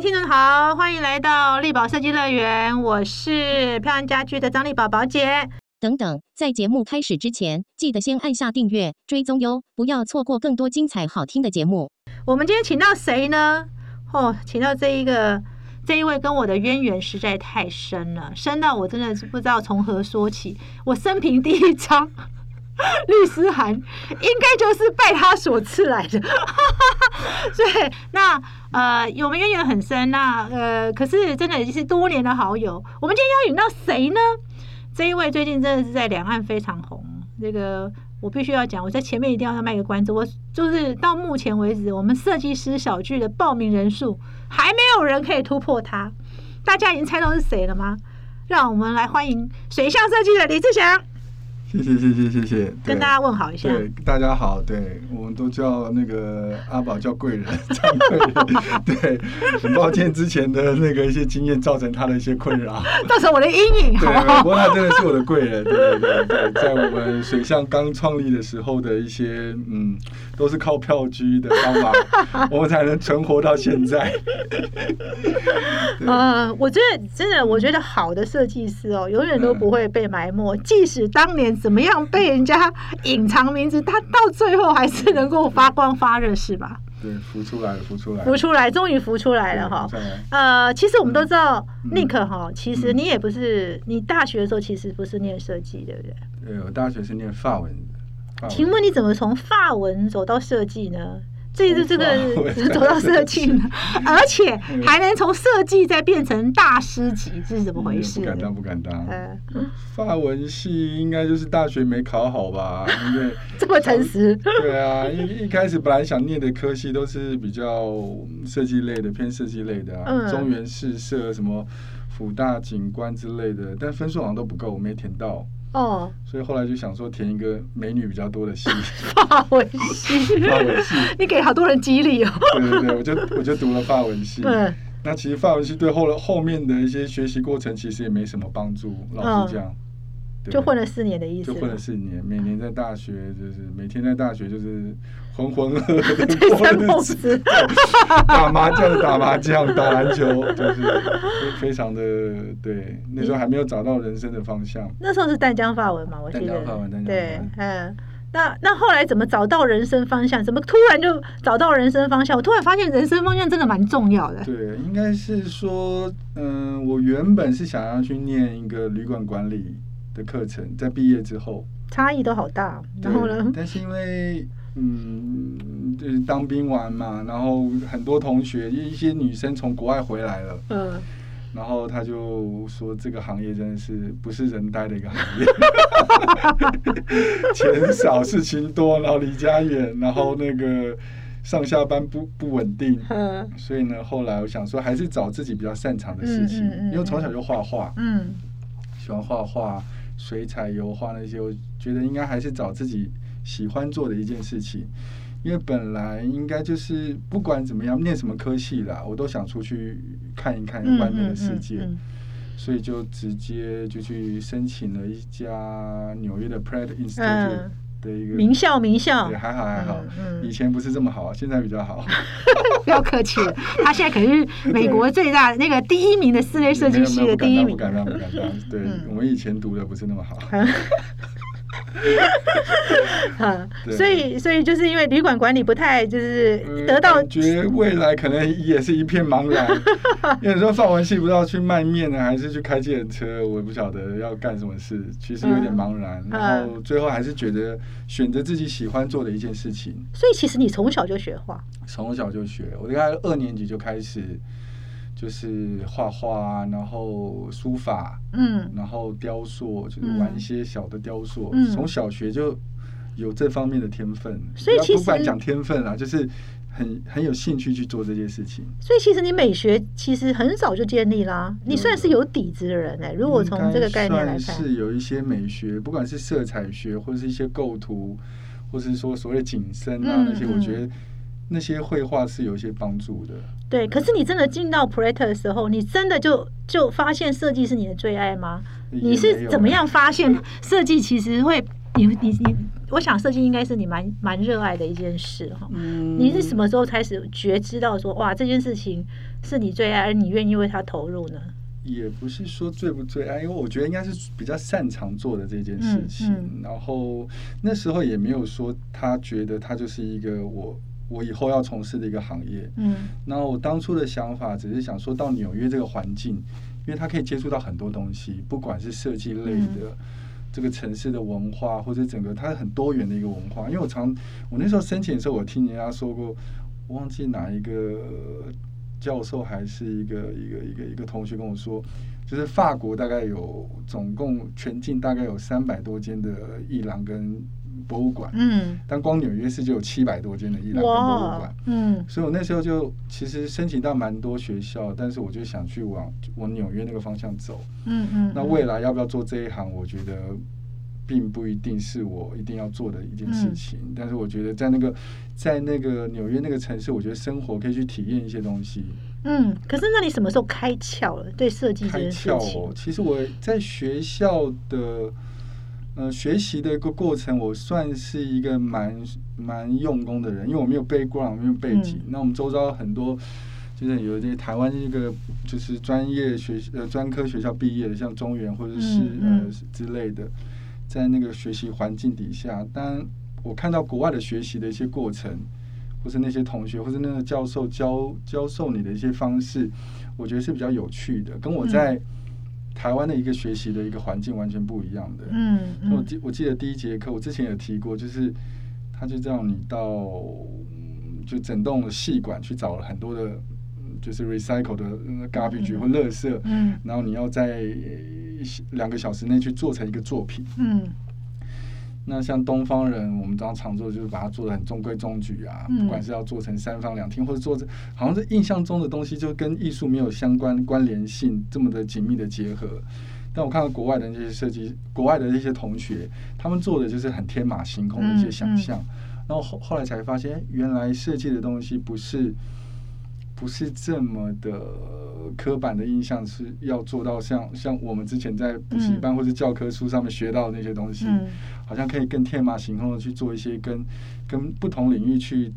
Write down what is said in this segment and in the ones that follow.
位听众好，欢迎来到力宝设计乐园，我是漂亮家居的张力宝宝姐。等等，在节目开始之前，记得先按下订阅、追踪哟，不要错过更多精彩好听的节目。我们今天请到谁呢？哦，请到这一个这一位跟我的渊源实在太深了，深到我真的是不知道从何说起。我生平第一张 律师函，应该就是拜他所赐来的。对，那呃，我们渊源很深，那呃，可是真的已经是多年的好友。我们今天邀请到谁呢？这一位最近真的是在两岸非常红。这个我必须要讲，我在前面一定要卖个关子。我就是到目前为止，我们设计师小聚的报名人数还没有人可以突破他。大家已经猜到是谁了吗？让我们来欢迎水象设计的李志祥。谢谢谢谢谢谢，跟大家问好一下。对，大家好，对我们都叫那个阿宝叫贵人，张贵人。对，很抱歉之前的那个一些经验造成他的一些困扰，造成我的阴影。对，不过他真的是我的贵人，对对对对，在我们水象刚创立的时候的一些嗯，都是靠票据的方法，我们才能存活到现在。呃，我觉得真的，我觉得好的设计师哦，永远都不会被埋没，即使当年。怎么样被人家隐藏名字？他到最后还是能够发光发热，是吧？对，浮出来了，浮出来，浮出来，终于浮出来了哈。呃，其实我们都知道，Nick 哈，其实你也不是，你大学的时候其实不是念设计，对不对？对，我大学是念法文的。请问你怎么从法文走到设计呢？这是这个 走到设计呢，而且还能从设计再变成大师级，这是怎么回事？不敢当，不敢当。法文系应该就是大学没考好吧？因为 这么诚实。对啊，一一开始本来想念的科系都是比较设计类的，偏设计类的啊，中原市设什么辅大景观之类的，但分数好像都不够，没填到。哦，所以后来就想说填一个美女比较多的系，法文系，法文系，你给好多人激励哦。对对对，我就我就读了法文系。对，那其实法文系对后后面的一些学习过程其实也没什么帮助，老实讲。就混了四年的意思。就混了四年，每年在大学就是每天在大学就是浑浑噩噩的过日子，打麻将打麻将，打篮球，就是非常的对。那时候还没有找到人生的方向。那时候是淡江发文嘛，我记得。淡江发文，淡江对，嗯。那那后来怎么找到人生方向？怎么突然就找到人生方向？我突然发现人生方向真的蛮重要的。对，应该是说，嗯，我原本是想要去念一个旅馆管理。的课程在毕业之后，差异都好大。然后呢？但是因为嗯，就是当兵完嘛，然后很多同学一些女生从国外回来了，嗯，然后他就说这个行业真的是不是人待的一个行业，钱少事情多，然后离家远，然后那个上下班不不稳定，嗯，所以呢，后来我想说还是找自己比较擅长的事情，因为从小就画画，嗯，喜欢画画。水彩、油画那些，我觉得应该还是找自己喜欢做的一件事情，因为本来应该就是不管怎么样，念什么科系啦，我都想出去看一看外面的世界，所以就直接就去申请了一家纽约的 Pratt Institute。的一个名校，名校，也，还好还好，以前不是这么好，现在比较好。不要客气了，他现在可是美国最大那个第一名的室内设计师的第一名。不敢当，不敢当，对我们以前读的不是那么好。哈，所以所以就是因为旅馆管理不太就是得到，觉未来可能也是一片茫然。有时候放完戏不知道去卖面呢，还是去开计程车，我也不晓得要干什么事，其实有点茫然。然后最后还是觉得选择自己喜欢做的一件事情。所以其实你从小就学画，从小就学，我大概二年级就开始。就是画画，然后书法，嗯，然后雕塑，就是玩一些小的雕塑。从小学就有这方面的天分，所以其实不管讲天分啊，就是很很有兴趣去做这件事情。所以其实你美学其实很早就建立啦，你算是有底子的人哎。如果从这个概念来看，是有一些美学，不管是色彩学，或者是一些构图，或是说所谓景深啊那些，我觉得。那些绘画是有一些帮助的，对。可是你真的进到 Pratt 的时候，你真的就就发现设计是你的最爱吗？你是怎么样发现设计其实会你你你我想设计应该是你蛮蛮热爱的一件事哈。嗯，你是什么时候开始觉知到说哇这件事情是你最爱，而你愿意为它投入呢？也不是说最不最爱，因为我觉得应该是比较擅长做的这件事情。然后那时候也没有说他觉得他就是一个我我以后要从事的一个行业。嗯，然后我当初的想法只是想说到纽约这个环境，因为它可以接触到很多东西，不管是设计类的这个城市的文化，或者整个它很多元的一个文化。因为我常我那时候申请的时候，我听人家说过，我忘记哪一个。教授还是一个一个一个一个同学跟我说，就是法国大概有总共全境大概有三百多间的艺廊跟博物馆，嗯，但光纽约市就有七百多间的艺廊跟博物馆，嗯，所以我那时候就其实申请到蛮多学校，但是我就想去往往纽约那个方向走，嗯嗯，那未来要不要做这一行，我觉得。并不一定是我一定要做的一件事情，但是我觉得在那个在那个纽约那个城市，我觉得生活可以去体验一些东西。嗯，可是那你什么时候开窍了？对设计开窍哦，其实我在学校的呃学习的一个过程，我算是一个蛮蛮用功的人，因为我没有 background，没有背景。那我们周遭很多就是有一些台湾一个就是专业学呃专科学校毕业的，像中原或者是呃之类的。在那个学习环境底下，当我看到国外的学习的一些过程，或是那些同学，或是那个教授教教授你的一些方式，我觉得是比较有趣的，跟我在台湾的一个学习的一个环境完全不一样的。嗯，我记我记得第一节课，我之前有提过，就是他就叫你到就整栋的戏馆去找了很多的，就是 recycle 的 garbage 或垃圾，嗯，然后你要在。两个小时内去做成一个作品。嗯，那像东方人，我们常常做就是把它做的很中规中矩啊，不管是要做成三房两厅，或者做这好像是印象中的东西，就跟艺术没有相关关联性这么的紧密的结合。但我看到国外的那些设计，国外的那些同学，他们做的就是很天马行空的一些想象。然后后后来才发现，原来设计的东西不是。不是这么的刻板的印象，是要做到像像我们之前在补习班或者教科书上面学到的那些东西，好像可以更天马行空的去做一些跟跟不同领域去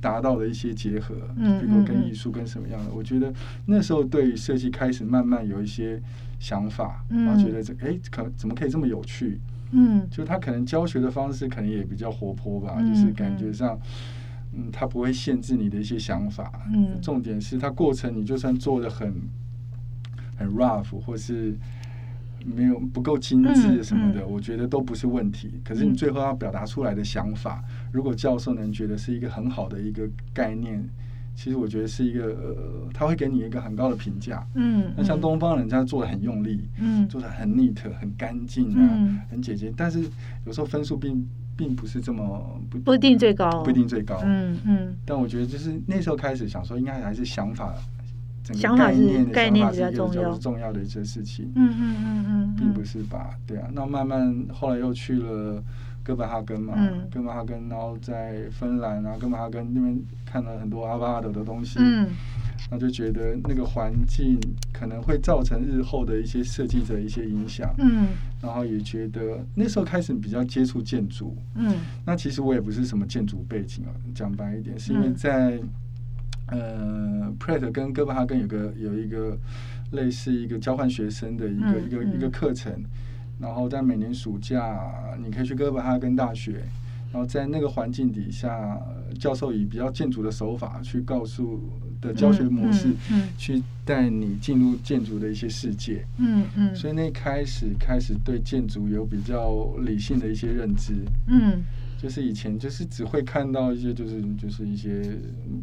达到的一些结合，比如跟艺术跟什么样的。我觉得那时候对于设计开始慢慢有一些想法，然后觉得这哎可怎么可以这么有趣？嗯，就他可能教学的方式可能也比较活泼吧，就是感觉上。嗯，它不会限制你的一些想法。嗯，重点是它过程，你就算做的很很 rough，或是没有不够精致什么的，我觉得都不是问题。可是你最后要表达出来的想法，如果教授能觉得是一个很好的一个概念，其实我觉得是一个，呃，他会给你一个很高的评价。嗯，那像东方人家做的很用力，嗯，做的很 neat、很干净啊，很简洁，但是有时候分数并。并不是这么不不一定最高，不一定最高。嗯嗯。但我觉得就是那时候开始想说，应该还是想法，整个概念的想法是比较重要的一些事情。嗯嗯嗯嗯。并不是把对啊，那慢慢后来又去了哥本哈根嘛，哥本哈根，然后在芬兰啊，哥本哈根那边看了很多阿巴阿德的东西。嗯。那就觉得那个环境可能会造成日后的一些设计者一些影响，嗯，然后也觉得那时候开始比较接触建筑，嗯，那其实我也不是什么建筑背景啊，讲白一点，是因为在呃，Pratt 跟哥本哈根有个有一个类似一个交换学生的一个一个一个课程，然后在每年暑假你可以去哥本哈根大学。然后在那个环境底下，教授以比较建筑的手法去告诉的教学模式，去带你进入建筑的一些世界。嗯嗯。所以那开始开始对建筑有比较理性的一些认知。嗯。就是以前就是只会看到一些就是就是一些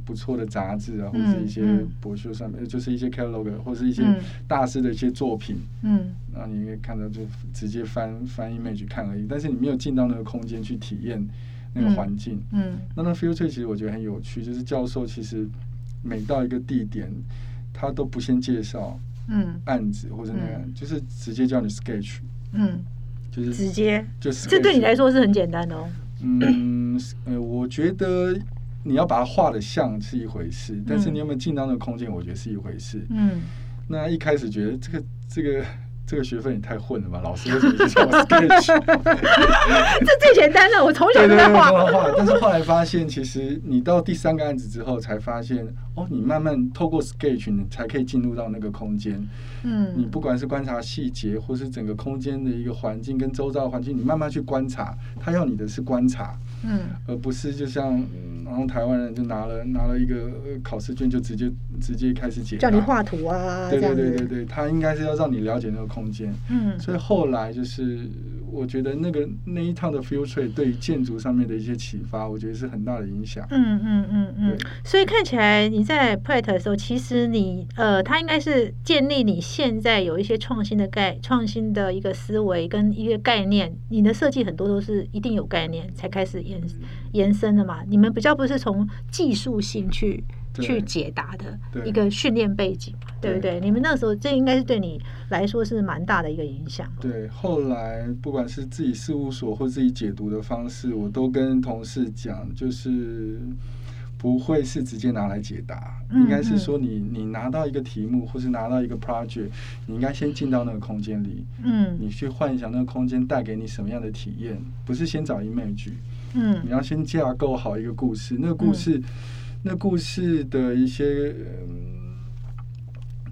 不错的杂志啊，或者一些博秀上面，就是一些 catalog 或者是一些大师的一些作品。嗯。然后你可以看到就直接翻翻 image 看而已，但是你没有进到那个空间去体验那个环境。嗯。那那 future 其实我觉得很有趣，就是教授其实每到一个地点，他都不先介绍嗯案子或者那样，就是直接叫你 sketch。嗯。就是直接就是这对你来说是很简单的哦。嗯，呃，我觉得你要把它画的像是一回事，但是你有没有进到那个空间，我觉得是一回事。嗯，那一开始觉得这个这个这个学分也太混了吧？老师为什么叫我 sketch？这最简单的，我从小就在画。画，但是后来发现，其实你到第三个案子之后，才发现哦，你慢慢透过 sketch，你才可以进入到那个空间。嗯，你不管是观察细节，或是整个空间的一个环境跟周遭环境，你慢慢去观察。他要你的是观察，嗯，而不是就像。然后台湾人就拿了拿了一个考试卷，就直接直接开始解，叫你画图啊，对对对对对，他应该是要让你了解那个空间。嗯，所以后来就是我觉得那个那一趟的 future 对建筑上面的一些启发，我觉得是很大的影响。嗯嗯嗯嗯。所以看起来你在 Pratt 的时候，其实你呃，他应该是建立你现在有一些创新的概创新的一个思维跟一个概念。你的设计很多都是一定有概念才开始延延伸的嘛？你们比较。不是从技术性去去解答的一个训练背景，对。不对？你们那时候这应该是对你来说是蛮大的一个影响。对，后来不管是自己事务所或自己解读的方式，我都跟同事讲，就是不会是直接拿来解答，应该是说你你拿到一个题目或是拿到一个 project，你应该先进到那个空间里，嗯，你去幻想那个空间带给你什么样的体验，不是先找 image。嗯，你要先架构好一个故事，那个故事，那故事的一些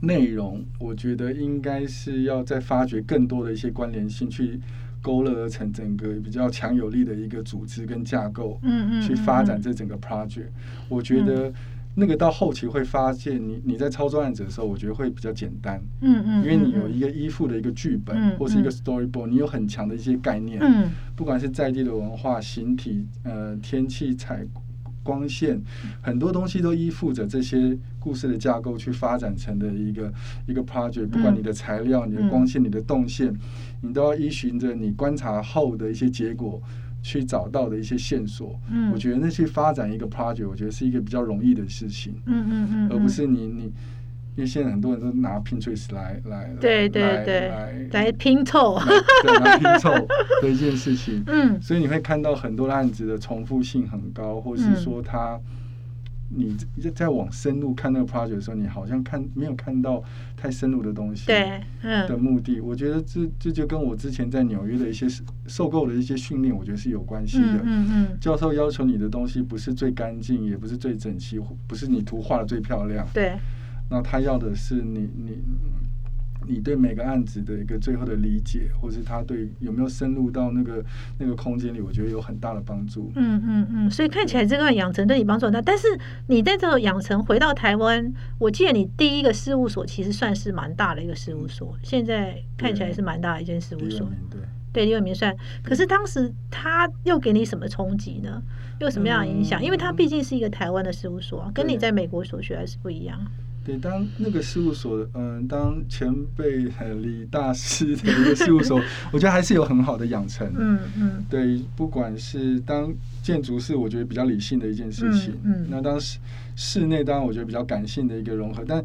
内容，我觉得应该是要再发掘更多的一些关联性，去勾勒而成整个比较强有力的一个组织跟架构，嗯嗯，去发展这整个 project。我觉得。那个到后期会发现，你你在操作案子的时候，我觉得会比较简单，嗯嗯，因为你有一个依附的一个剧本或是一个 storyboard，你有很强的一些概念，嗯，不管是在地的文化、形体、呃天气、采光线，很多东西都依附着这些故事的架构去发展成的一个一个 project，不管你的材料、你的光线、你的动线，你都要依循着你观察后的一些结果。去找到的一些线索，嗯，我觉得那去发展一个 project，我觉得是一个比较容易的事情，嗯嗯嗯，而不是你你，因为现在很多人都拿 Pinterest 来来对对对来来拼凑，对来拼凑 的一件事情，嗯，所以你会看到很多案子的重复性很高，或是说它。你在在往深入看那个 project 的时候，你好像看没有看到太深入的东西。对，嗯。的目的，我觉得这这就跟我之前在纽约的一些受够的一些训练，我觉得是有关系的。嗯嗯。教授要求你的东西不是最干净，也不是最整齐，不是你图画的最漂亮。对。那他要的是你你。你对每个案子的一个最后的理解，或是他对有没有深入到那个那个空间里，我觉得有很大的帮助。嗯嗯嗯，所以看起来这段养成对你帮助很大。但是你在这个养成回到台湾，我记得你第一个事务所其实算是蛮大的一个事务所，现在看起来是蛮大的一间事务所。对对，李伟明算。可是当时他又给你什么冲击呢？又什么样的影响？因为他毕竟是一个台湾的事务所，跟你在美国所学还是不一样。对，当那个事务所，嗯，当前辈李大师的一个事务所，我觉得还是有很好的养成。嗯嗯。对，不管是当建筑是我觉得比较理性的一件事情，嗯，那当时室内当然我觉得比较感性的一个融合，但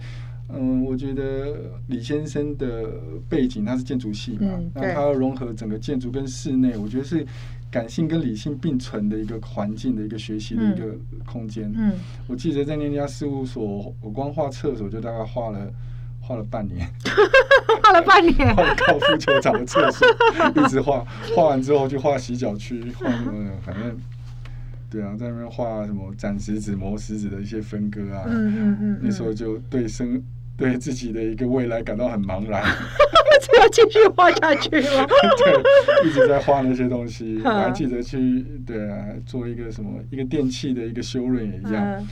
嗯，我觉得李先生的背景他是建筑系嘛，那他要融合整个建筑跟室内，我觉得是。感性跟理性并存的一个环境的一个学习的一个空间。嗯，我记得在那家事务所，我光画厕所就大概画了 画了半年，画了半年，画高尔夫球场的厕所，一直画，画完之后就画洗脚区，画什么，反正对啊，在那边画什么斩石子、磨石子的一些分割啊。嗯嗯嗯，那时候就对生对自己的一个未来感到很茫然。这要继续画下去吗？对，一直在画那些东西。我 还记得去对啊，做一个什么一个电器的一个修润也一样。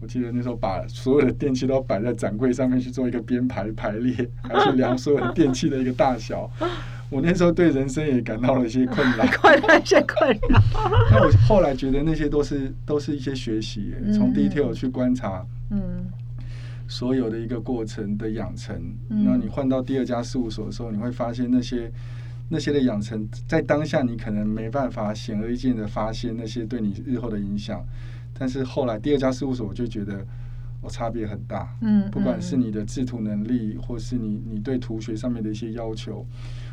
我记得那时候把所有的电器都摆在展柜上面去做一个编排排列，还去量所有的电器的一个大小。我那时候对人生也感到了一些困扰，困难一些困扰。那 我后来觉得那些都是都是一些学习，从 detail 去观察。嗯。所有的一个过程的养成，那你换到第二家事务所的时候，你会发现那些那些的养成，在当下你可能没办法显而易见的发现那些对你日后的影响，但是后来第二家事务所，我就觉得我差别很大。嗯，不管是你的制图能力，或是你你对图学上面的一些要求，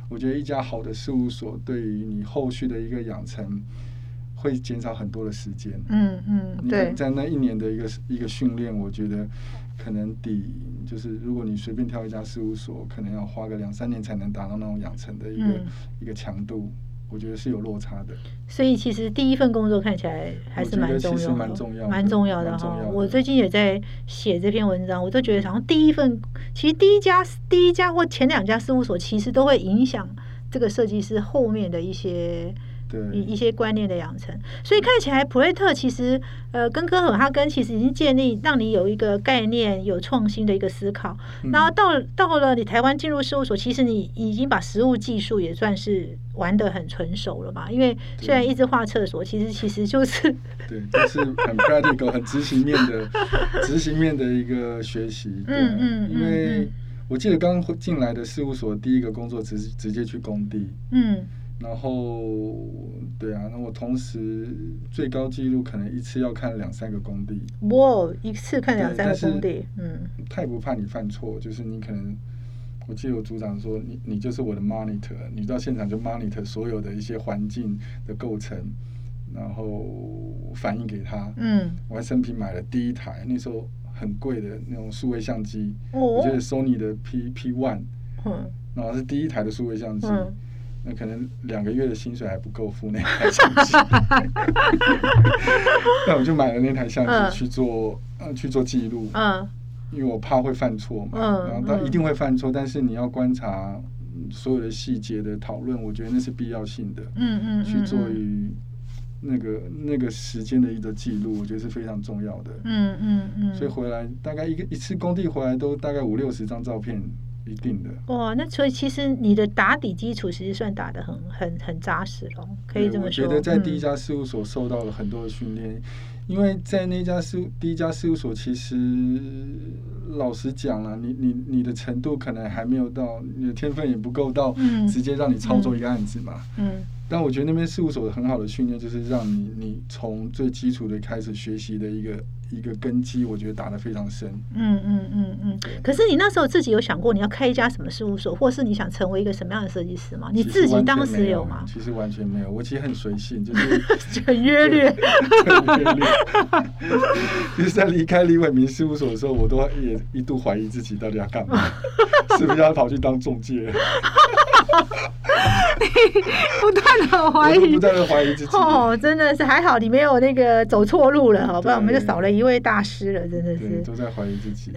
我觉得一家好的事务所对于你后续的一个养成。会减少很多的时间。嗯嗯，对，在那一年的一个一个训练，我觉得可能抵就是如果你随便挑一家事务所，可能要花个两三年才能达到那种养成的一个一个强度。我觉得是有落差的，所以其实第一份工作看起来还是蛮重要的，蛮重要的哈。我最近也在写这篇文章，我都觉得好像第一份，其实第一家、第一家或前两家事务所，其实都会影响这个设计师后面的一些。一一些观念的养成，所以看起来普瑞特其实呃跟科尔哈根其实已经建立让你有一个概念有创新的一个思考，然后到到了你台湾进入事务所，其实你已经把实物技术也算是玩的很纯熟了嘛。因为虽然一直画厕所，其实其实就是对，就是很 practical 很执行面的执行面的一个学习。嗯嗯，因为我记得刚进来的事务所第一个工作直直接去工地。嗯。然后，对啊，那我同时最高纪录可能一次要看两三个工地。哇，一次看两三个工地，嗯。他也不怕你犯错，就是你可能，我记得我组长说，你你就是我的 monitor，你到现场就 monitor 所有的一些环境的构成，然后反映给他。嗯。我还生平买了第一台，那时候很贵的那种数位相机，我觉得 Sony 的 P P One，嗯，然后是第一台的数位相机。那可能两个月的薪水还不够付那台相机，那我就买了那台相机去做，呃，去做记录。嗯，因为我怕会犯错嘛。嗯，然后他一定会犯错，但是你要观察所有的细节的讨论，我觉得那是必要性的。嗯嗯，去做于那个那个时间的一个记录，我觉得是非常重要的。嗯嗯嗯，所以回来大概一个一次工地回来都大概五六十张照片。一定的哇，那所以其实你的打底基础其实算打的很很很扎实了，可以这么说。我觉得在第一家事务所受到了很多的训练，因为在那家事第一家事务所，其实老实讲了，你你你的程度可能还没有到，你的天分也不够到，直接让你操作一个案子嘛。嗯。但我觉得那边事务所很好的训练，就是让你你从最基础的开始学习的一个。一个根基，我觉得打得非常深。嗯嗯嗯嗯。可是你那时候自己有想过你要开一家什么事务所，或是你想成为一个什么样的设计师吗？你自己当时有吗？其实完全没有，我其实很随性，就是 很约略。很约略。就是在离开李伟明事务所的时候，我都也一度怀疑自己到底要干嘛，是不是要跑去当中介？不断的怀疑，不断的怀疑自己。哦，真的是还好你没有那个走错路了，好不然我们就少了一一位大师了，真的是。都在怀疑自己。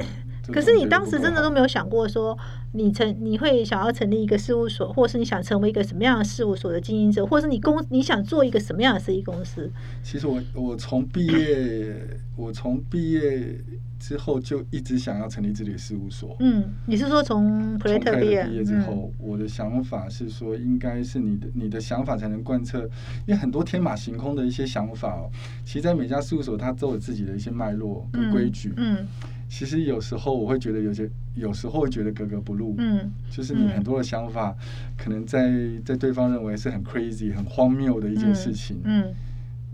可是你当时真的都没有想过说，你成你会想要成立一个事务所，或是你想成为一个什么样的事务所的经营者，或是你公你想做一个什么样的设计公司？其实我我从毕业，我从毕业之后就一直想要成立自己的事务所。嗯，你是说从普雷特毕业之后，我的想法是说，应该是你的你的想法才能贯彻，因为很多天马行空的一些想法哦，其实在每家事务所它都有自己的一些脉络跟规矩。嗯。其实有时候我会觉得有些，有时候会觉得格格不入。嗯，就是你很多的想法，可能在在对方认为是很 crazy、很荒谬的一件事情。嗯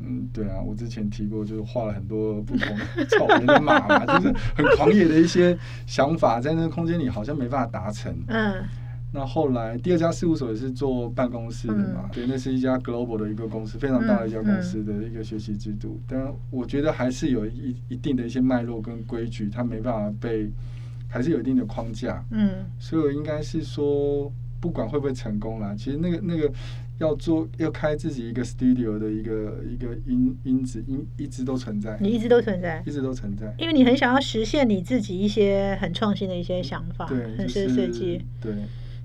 嗯，对啊，我之前提过，就是画了很多不同草原的马嘛，就是很狂野的一些想法，在那个空间里好像没办法达成。嗯。那后来第二家事务所也是做办公室的嘛，对，那是一家 global 的一个公司，非常大的一家公司的一个学习制度。但我觉得还是有一一定的一些脉络跟规矩，它没办法被，还是有一定的框架。嗯，所以我应该是说，不管会不会成功啦，其实那个那个要做要开自己一个 studio 的一个一个因因子因一直都存在，你一直都存在，一直都存在，因为你很想要实现你自己一些很创新的一些想法，对，很深设计，对。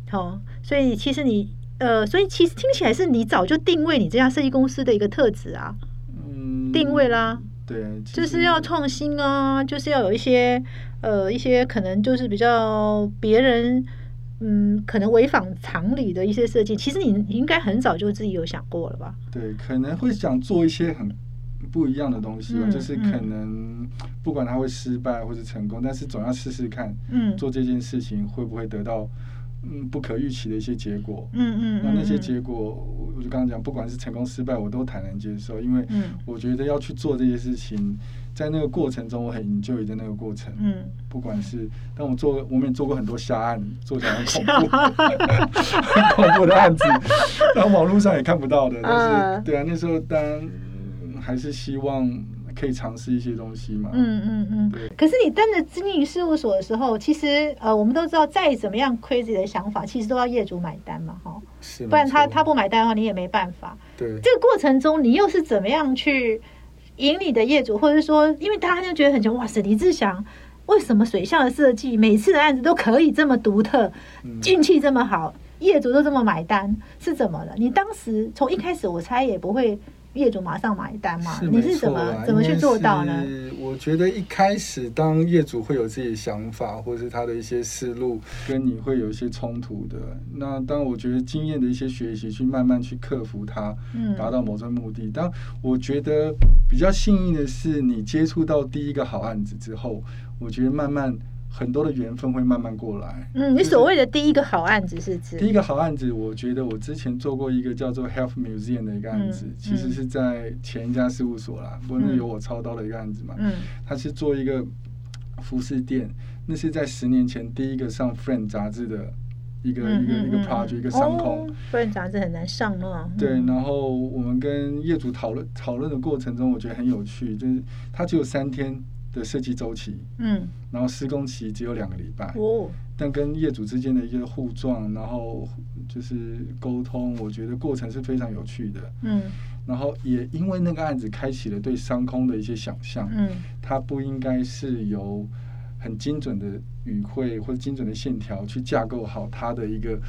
好，所以其实你呃，所以其实听起来是你早就定位你这家设计公司的一个特质啊，嗯，定位啦，对，就是要创新啊，就是要有一些呃一些可能就是比较别人嗯可能违反常理的一些设计，其实你应该很早就自己有想过了吧？对，可能会想做一些很不一样的东西吧，就是可能不管他会失败或是成功，但是总要试试看，嗯，做这件事情会不会得到。嗯，不可预期的一些结果。嗯嗯，那那些结果，我就刚刚讲，不管是成功失败，我都坦然接受，因为我觉得要去做这些事情，在那个过程中，我很 enjoy 的那个过程。嗯，不管是，但我做，我们也做过很多瞎案，做起来很恐怖，很恐怖的案子，然后网络上也看不到的。但是，对啊，那时候当然还是希望可以尝试一些东西嘛。嗯嗯嗯。对。可是你登着经营事务所的时候，其实呃，我们都知道，再怎么样 crazy 的想法，其实都要业主买单嘛，哈。是。不然他他不买单的话，你也没办法。对。这个过程中，你又是怎么样去引你的业主，或者说，因为大家就觉得很穷，哇塞，李志祥为什么水下的设计，每次的案子都可以这么独特，运气这么好？业主都这么买单是怎么了？你当时从一开始，我猜也不会业主马上买单嘛？你是怎么怎么去做到呢？我觉得一开始，当业主会有自己的想法，或是他的一些思路，跟你会有一些冲突的。那当我觉得经验的一些学习，去慢慢去克服它，达到某种目的。但我觉得比较幸运的是，你接触到第一个好案子之后，我觉得慢慢。很多的缘分会慢慢过来。嗯，你所谓的第一个好案子是指？第一个好案子，我觉得我之前做过一个叫做 Health Museum 的一个案子，其实是在前一家事务所啦，不过那有我操刀的一个案子嘛。嗯。他是做一个服饰店，那是在十年前第一个上 Friend 杂志的一个一个一个 project 一个商空。Friend 杂志很难上嘛。对，然后我们跟业主讨论讨论的过程中，我觉得很有趣，就是他只有三天。的设计周期，嗯，然后施工期只有两个礼拜，哦，但跟业主之间的一个互撞，然后就是沟通，我觉得过程是非常有趣的，嗯，然后也因为那个案子开启了对商空的一些想象，嗯，它不应该是由很精准的语汇或者精准的线条去架构好它的一个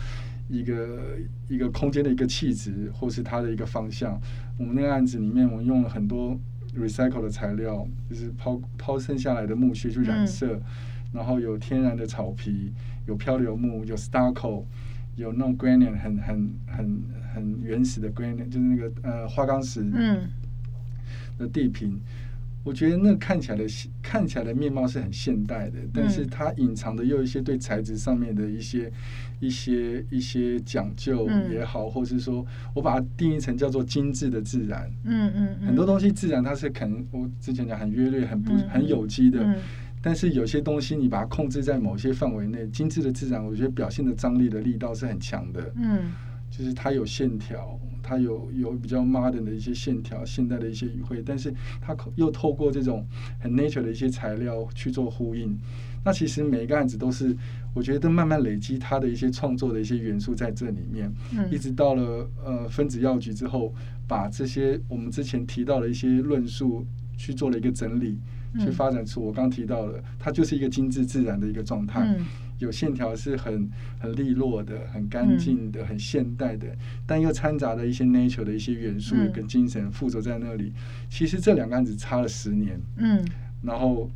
一个一个空间的一个气质，或是它的一个方向。我们那个案子里面，我们用了很多。Recycle 的材料就是抛抛剩下来的木屑去染色，然后有天然的草皮，有漂流木，有 stucco，有那种 granite 很很很很原始的 granite，就是那个呃花岗石的地坪。我觉得那看起来的看起来的面貌是很现代的，但是它隐藏的又有一些对材质上面的一些一些一些讲究也好，或是说我把它定义成叫做精致的自然。嗯嗯，很多东西自然它是可能我之前讲很约略、很不很有机的，但是有些东西你把它控制在某些范围内，精致的自然，我觉得表现的张力的力道是很强的。嗯，就是它有线条。它有有比较 modern 的一些线条，现代的一些语汇，但是它又透过这种很 nature 的一些材料去做呼应。那其实每一个案子都是，我觉得慢慢累积它的一些创作的一些元素在这里面，一直到了呃分子药局之后，把这些我们之前提到的一些论述去做了一个整理，去发展出我刚提到的，它就是一个精致自然的一个状态。有线条是很很利落的、很干净的、很现代的，但又掺杂了一些 nature 的一些元素跟精神附着在那里。其实这两个案子差了十年，嗯，然后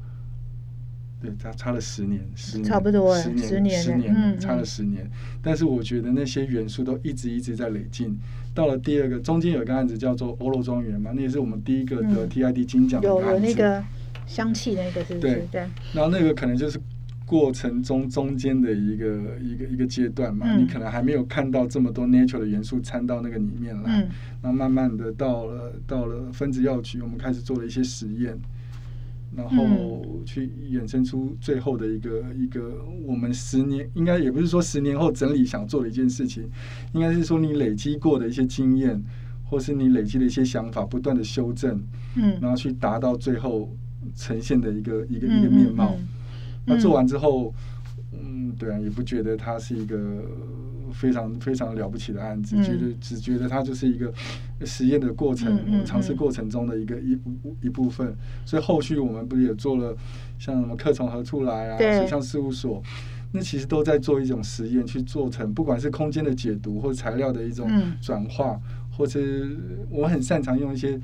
对，差差了十年，十年差不多十年，十年，十年，差了十年。但是我觉得那些元素都一直一直在累进。到了第二个，中间有一个案子叫做欧罗庄园嘛，那也是我们第一个得 TID 金奖的案子。有有那个香气那个是不是？对，然后那个可能就是。过程中中间的一个一个一个阶段嘛，你可能还没有看到这么多 natural 的元素掺到那个里面来，然后慢慢的到了到了分子药局，我们开始做了一些实验，然后去衍生出最后的一个一个我们十年应该也不是说十年后整理想做的一件事情，应该是说你累积过的一些经验，或是你累积的一些想法，不断的修正，嗯，然后去达到最后呈现的一个一个一个面貌。那做完之后，嗯，对啊，也不觉得它是一个非常非常了不起的案子，觉得只觉得它就是一个实验的过程、尝试过程中的一个一一部分。所以后续我们不是也做了像什么课从何处来啊，水像事务所，那其实都在做一种实验，去做成不管是空间的解读，或材料的一种转化，或者我很擅长用一些。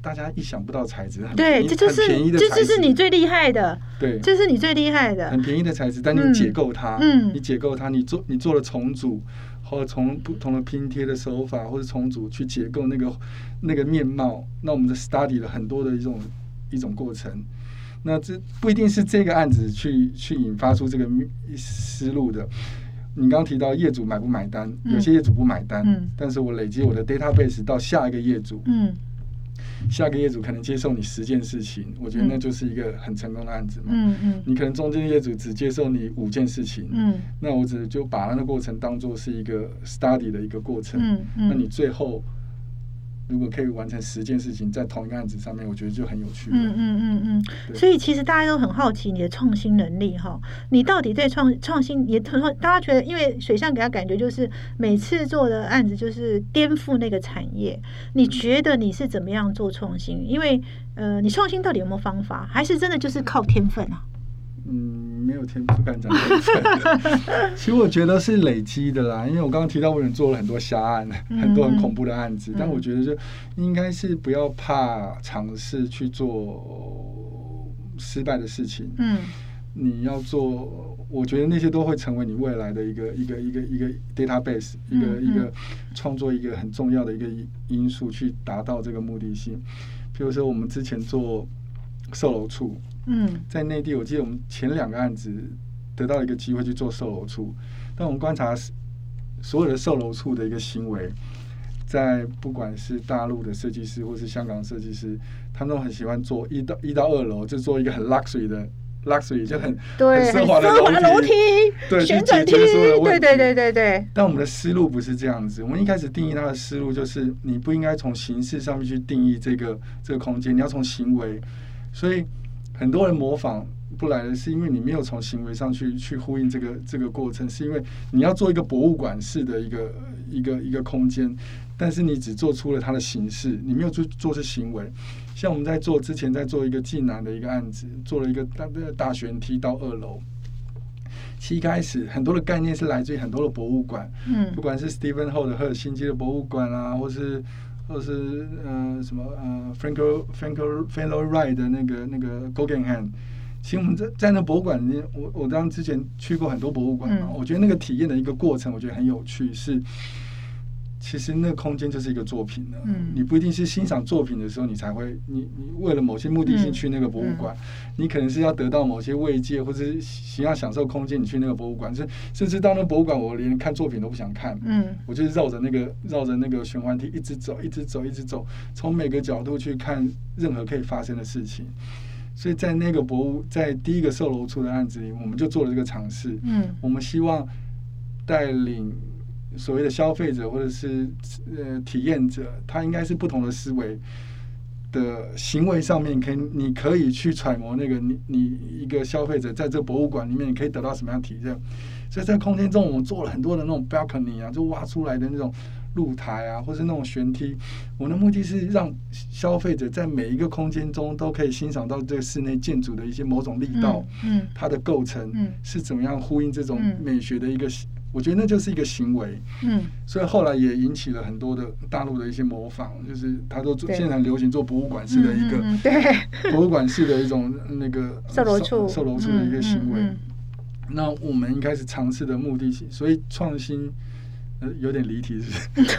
大家意想不到材质，很对，这就是这就是你最厉害的，对，这是你最厉害的，很便宜的材质，但你解构它，嗯，你解构它，你做你做了重组，或者从不同的拼贴的手法或者重组去解构那个那个面貌，那我们的 study 了很多的一种一种过程，那这不一定是这个案子去去引发出这个思路的。你刚刚提到业主买不买单，有些业主不买单，嗯，但是我累积我的 database 到下一个业主，嗯。下个业主可能接受你十件事情，我觉得那就是一个很成功的案子嘛。嗯嗯。你可能中间业主只接受你五件事情，嗯，那我只就把那个过程当做是一个 study 的一个过程。嗯嗯。那你最后如果可以完成十件事情在同一个案子上面，我觉得就很有趣。嗯嗯嗯嗯。所以其实大家都很好奇你的创新能力哈，你到底对创创新也很大家觉得，因为水象给他感觉就是每次做的案子就是颠覆那个产业。你觉得你是怎么样做创新？因为呃，你创新到底有没有方法，还是真的就是靠天分啊？嗯，没有天不敢讲天分。其实我觉得是累积的啦，因为我刚刚提到我也做了很多瞎案，很多很恐怖的案子。但我觉得就应该是不要怕尝试去做失败的事情。嗯，你要做，我觉得那些都会成为你未来的一个一个一个一个 database，一个一个创作一个很重要的一个因素，去达到这个目的性。比如说我们之前做售楼处。嗯，在内地，我记得我们前两个案子得到一个机会去做售楼处，但我们观察所有的售楼处的一个行为，在不管是大陆的设计师或是香港设计师，他们都很喜欢做一到一到二楼就做一个很 luxury 的 luxury 就很很奢华的楼梯，对，旋转梯，对对对对对。但我们的思路不是这样子，我们一开始定义它的思路就是你不应该从形式上面去定义这个这个空间，你要从行为，所以。很多人模仿不来的是因为你没有从行为上去去呼应这个这个过程，是因为你要做一个博物馆式的一个一个一个空间，但是你只做出了它的形式，你没有做做出行为。像我们在做之前在做一个济南的一个案子，做了一个大大旋梯到二楼。其一开始很多的概念是来自于很多的博物馆，嗯，不管是 Stephen 后的赫尔辛基的博物馆啊，或是。或者是呃什么呃 Franco Franco f e l l o w Ride 的那个那个 Guggenheim，其实我们在在那博物馆里面，我我当之前去过很多博物馆嘛，我觉得那个体验的一个过程，我觉得很有趣是。其实那个空间就是一个作品了，嗯。你不一定是欣赏作品的时候，你才会你你为了某些目的性去那个博物馆，你可能是要得到某些慰藉，或者是想要享受空间，你去那个博物馆，甚甚至到那博物馆，我连看作品都不想看，嗯，我就是绕着那个绕着那个循环梯一直走，一直走，一直走，从每个角度去看任何可以发生的事情。所以在那个博物，在第一个售楼处的案子里，我们就做了这个尝试，嗯，我们希望带领。所谓的消费者或者是呃体验者，他应该是不同的思维的行为上面，可以你可以去揣摩那个你你一个消费者在这博物馆里面，你可以得到什么样体验。所以在空间中，我们做了很多的那种 balcony 啊，就挖出来的那种露台啊，或是那种悬梯。我们的目的是让消费者在每一个空间中都可以欣赏到这个室内建筑的一些某种力道，嗯，它的构成，嗯，是怎么样呼应这种美学的一个。我觉得那就是一个行为，嗯，所以后来也引起了很多的大陆的一些模仿，就是他都现在很流行做博物馆式的一个，对，博物馆式的一种那个售楼处、售楼处的一个行为。那我们应该是尝试的目的性，所以创新呃有点离题，是不是？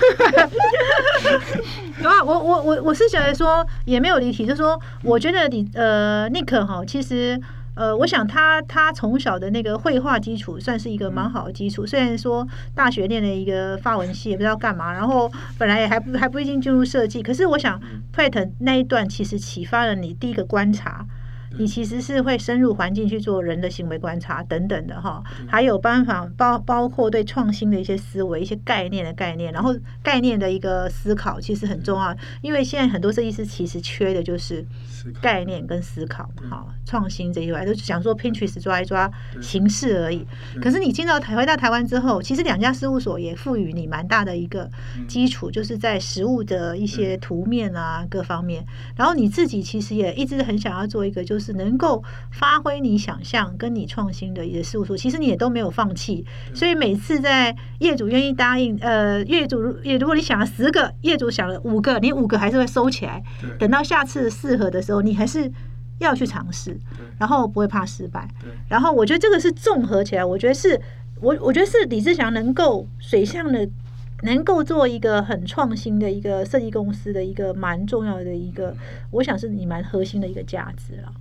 有啊，我我我我是觉得说也没有离题，就是说我觉得你呃尼克哈其实。呃，我想他他从小的那个绘画基础算是一个蛮好的基础，虽然说大学念了一个发文系，也不知道干嘛，然后本来也还不还不一定进入设计，可是我想 Pat 那一段其实启发了你第一个观察。你其实是会深入环境去做人的行为观察等等的哈，还有办法包包括对创新的一些思维、一些概念的概念，然后概念的一个思考其实很重要，因为现在很多设计师其实缺的就是概念跟思考，好创新这一块都想说 Pinterest 抓一抓形式而已。可是你进到台回到台湾之后，其实两家事务所也赋予你蛮大的一个基础，就是在实物的一些图面啊各方面，然后你自己其实也一直很想要做一个就。是能够发挥你想象跟你创新的一些事务所，其实你也都没有放弃。所以每次在业主愿意答应，呃，业主也如果你想了十个，业主想了五个，你五个还是会收起来。等到下次适合的时候，你还是要去尝试，然后不会怕失败。然后我觉得这个是综合起来，我觉得是我我觉得是李志祥能够水象的。能够做一个很创新的一个设计公司的一个蛮重要的一个，我想是你蛮核心的一个价值了。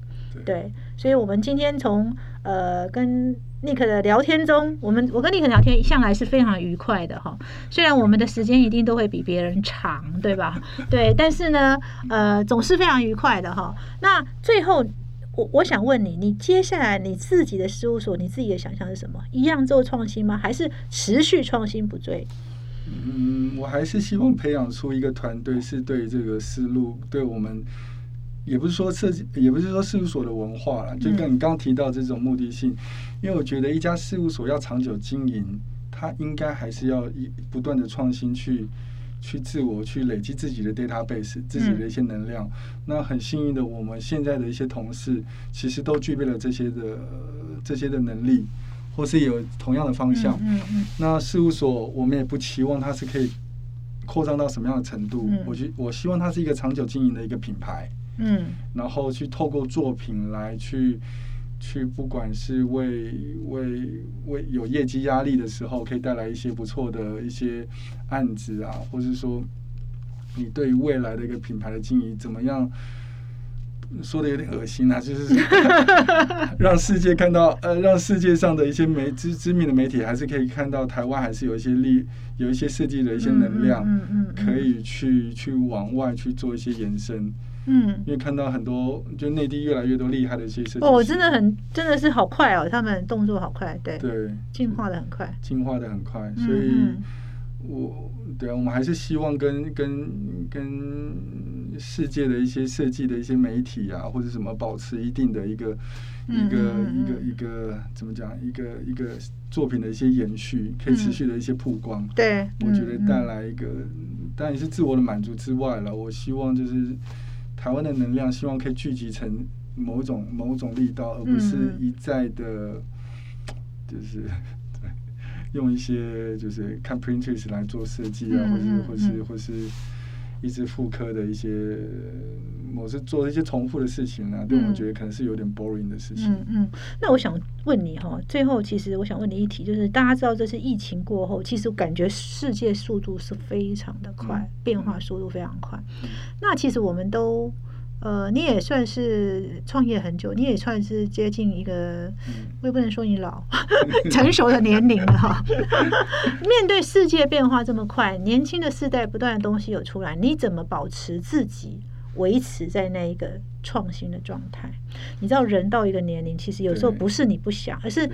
对，所以，我们今天从呃跟尼克的聊天中，我们我跟尼克聊天向来是非常愉快的哈。虽然我们的时间一定都会比别人长，对吧？对，但是呢，呃，总是非常愉快的哈。那最后，我我想问你，你接下来你自己的事务所，你自己的想象是什么？一样做创新吗？还是持续创新不追？嗯，我还是希望培养出一个团队，是对这个思路，对我们，也不是说设计，也不是说事务所的文化啦，就跟你刚提到这种目的性，因为我觉得一家事务所要长久经营，它应该还是要一不断的创新去。去自我去累积自己的 database，自己的一些能量。那很幸运的，我们现在的一些同事其实都具备了这些的这些的能力，或是有同样的方向。嗯嗯。那事务所我们也不期望它是可以扩张到什么样的程度。嗯。我觉我希望它是一个长久经营的一个品牌。嗯。然后去透过作品来去。去，不管是为为为有业绩压力的时候，可以带来一些不错的一些案子啊，或是说你对于未来的一个品牌的经营怎么样？说的有点恶心啊，就是 让世界看到，呃，让世界上的一些媒知知名的媒体还是可以看到台湾还是有一些力，有一些设计的一些能量，嗯嗯，可以去去往外去做一些延伸。嗯，因为看到很多，就内地越来越多厉害的一些设计哦，真的很，真的是好快哦，他们动作好快，对。对，进化的很快，进化的很快，所以，我对啊，我们还是希望跟跟跟世界的一些设计的一些媒体啊，或者什么，保持一定的一个一个一个一个怎么讲，一个一个作品的一些延续，可以持续的一些曝光，对，我觉得带来一个，当然也是自我的满足之外了，我希望就是。台湾的能量，希望可以聚集成某种某种力道，而不是一再的，就是 用一些就是看 Pinterest 来做设计啊，或是或是或是一直复刻的一些，我是做一些重复的事情啊，对我觉得可能是有点 boring 的事情。嗯嗯，那我想问你哈，最后其实我想问你一题，就是大家知道这是疫情过后，其实感觉世界速度是非常的快，变化速度非常快。那其实我们都。呃，你也算是创业很久，你也算是接近一个，我也不能说你老，成熟的年龄了哈。面对世界变化这么快，年轻的世代不断的东西有出来，你怎么保持自己维持在那一个创新的状态？你知道，人到一个年龄，其实有时候不是你不想，而是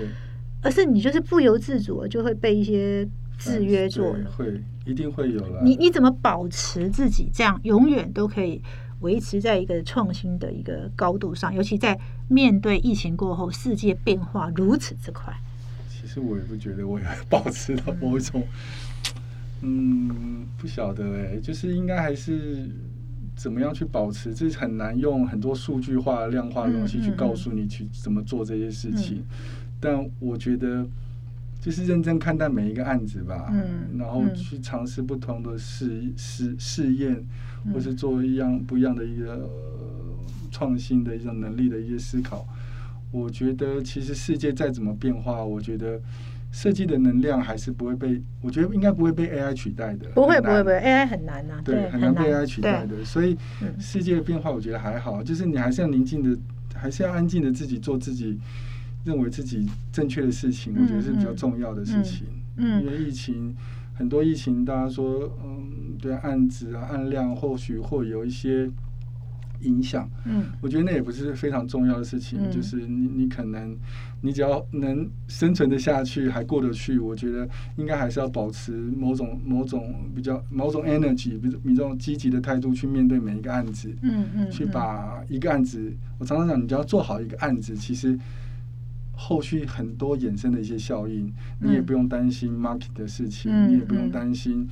而是你就是不由自主就会被一些制约住了。会一定会有了。你你怎么保持自己这样永远都可以？维持在一个创新的一个高度上，尤其在面对疫情过后，世界变化如此之快。其实我也不觉得我有保持到某种，嗯，不晓得哎，就是应该还是怎么样去保持，这很难用很多数据化、量化的东西去告诉你去怎么做这些事情。但我觉得就是认真看待每一个案子吧，嗯，然后去尝试不同的试试试验。或是做一样不一样的一个创新的一种能力的一些思考，我觉得其实世界再怎么变化，我觉得设计的能量还是不会被，我觉得应该不会被 AI 取代的。不会不会不会，AI 很难呐，对，很难被 AI 取代的。所以世界的变化，我觉得还好，就是你还是要宁静的，还是要安静的自己做自己认为自己正确的事情，我觉得是比较重要的事情。嗯，因为疫情。很多疫情，大家说，嗯，对案子啊、案量或许会有一些影响。嗯，我觉得那也不是非常重要的事情。就是你，你可能，你只要能生存的下去，还过得去，我觉得应该还是要保持某种、某种比较、某种 energy，比比这种积极的态度去面对每一个案子。嗯嗯，去把一个案子，我常常讲，你只要做好一个案子，其实。后续很多衍生的一些效应，你也不用担心 market 的事情，你也不用担心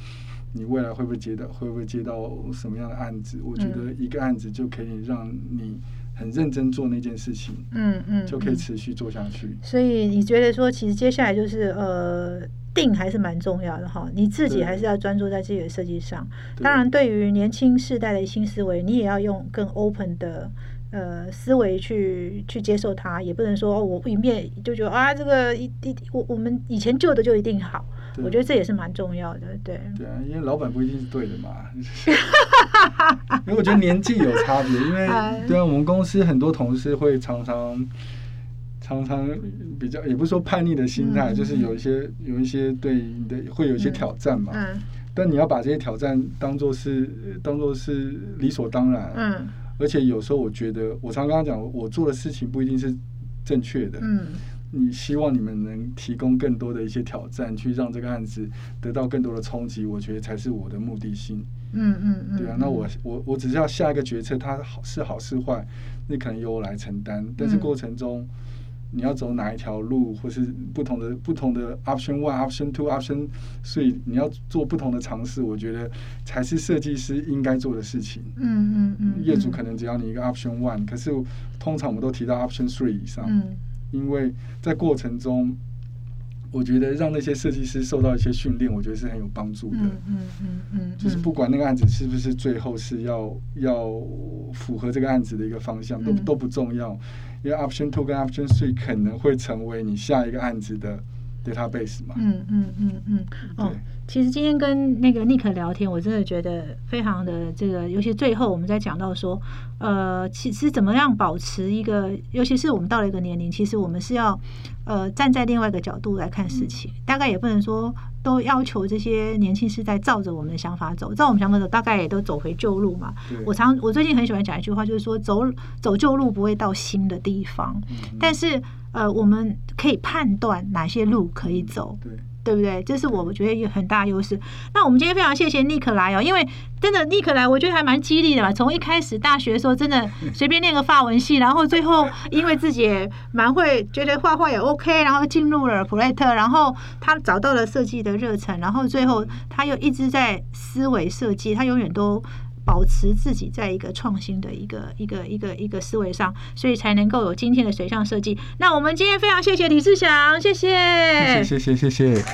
你未来会不会接到会不会接到什么样的案子。我觉得一个案子就可以让你很认真做那件事情，嗯嗯，就可以持续做下去。所以你觉得说，其实接下来就是呃，定还是蛮重要的哈。你自己还是要专注在自己的设计上。当然，对于年轻世代的新思维，你也要用更 open 的。呃，思维去去接受它，也不能说我一面就觉得啊，这个一一我我们以前旧的就一定好，我觉得这也是蛮重要的，对。对啊，因为老板不一定是对的嘛。因为我觉得年纪有差别，因为对啊，我们公司很多同事会常常常常比较，也不是说叛逆的心态，就是有一些有一些对你的会有一些挑战嘛。嗯。但你要把这些挑战当做是当做是理所当然。嗯。而且有时候我觉得，我常刚刚讲，我做的事情不一定是正确的。嗯。你希望你们能提供更多的一些挑战，去让这个案子得到更多的冲击，我觉得才是我的目的性。嗯嗯嗯，对啊，那我我我只是要下一个决策，它好是好是坏，那可能由我来承担。但是过程中，你要走哪一条路，或是不同的不同的 option one、option two、option three，你要做不同的尝试，我觉得才是设计师应该做的事情。嗯嗯嗯，业主可能只要你一个 option one，可是通常我们都提到 option three 以上，因为在过程中。我觉得让那些设计师受到一些训练，我觉得是很有帮助的。嗯嗯嗯嗯，就是不管那个案子是不是最后是要要符合这个案子的一个方向，都都不重要，因为 option two 跟 option three 可能会成为你下一个案子的 database 嘛。嗯嗯嗯嗯，哦。其实今天跟那个 Nick 聊天，我真的觉得非常的这个，尤其最后我们在讲到说，呃，其实怎么样保持一个，尤其是我们到了一个年龄，其实我们是要呃站在另外一个角度来看事情，大概也不能说都要求这些年轻是在照着我们的想法走，照我们想法走，大概也都走回旧路嘛。我常我最近很喜欢讲一句话，就是说走走旧路不会到新的地方，但是呃，我们可以判断哪些路可以走。对。对不对？这是我觉得有很大优势。那我们今天非常谢谢尼克来哦，因为真的尼克来，我觉得还蛮激励的嘛。从一开始大学的时候，真的 随便念个法文系，然后最后因为自己也蛮会，觉得画画也 OK，然后进入了普莱特，然后他找到了设计的热忱，然后最后他又一直在思维设计，他永远都。保持自己在一个创新的一个一个一个一个思维上，所以才能够有今天的水上设计。那我们今天非常谢谢李志祥，谢谢，谢谢谢谢谢。